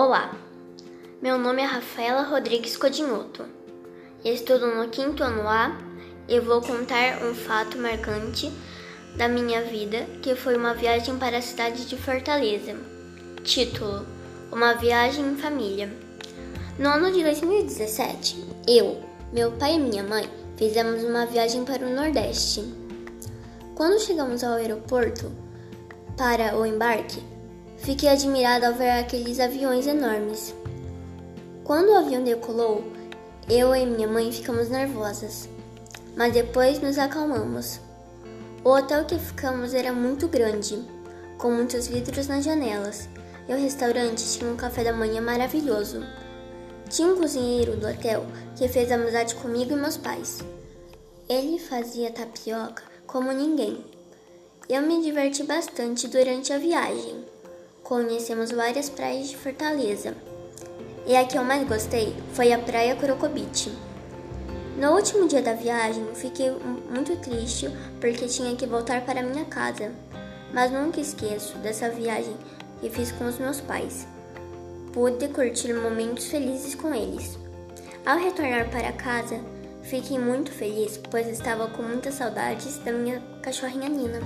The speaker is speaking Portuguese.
Olá, meu nome é Rafaela Rodrigues Codinhoto. Estudo no quinto ano A e vou contar um fato marcante da minha vida, que foi uma viagem para a cidade de Fortaleza. Título: Uma viagem em família. No ano de 2017, eu, meu pai e minha mãe fizemos uma viagem para o Nordeste. Quando chegamos ao aeroporto para o embarque, Fiquei admirada ao ver aqueles aviões enormes. Quando o avião decolou, eu e minha mãe ficamos nervosas, mas depois nos acalmamos. O hotel que ficamos era muito grande, com muitos vidros nas janelas, e o restaurante tinha um café da manhã maravilhoso. Tinha um cozinheiro do hotel que fez amizade comigo e meus pais. Ele fazia tapioca como ninguém. Eu me diverti bastante durante a viagem conhecemos várias praias de Fortaleza. E a que eu mais gostei foi a Praia Crocobite. No último dia da viagem, fiquei muito triste porque tinha que voltar para minha casa, mas nunca esqueço dessa viagem que fiz com os meus pais. Pude curtir momentos felizes com eles. Ao retornar para casa, fiquei muito feliz, pois estava com muitas saudades da minha cachorrinha Nina.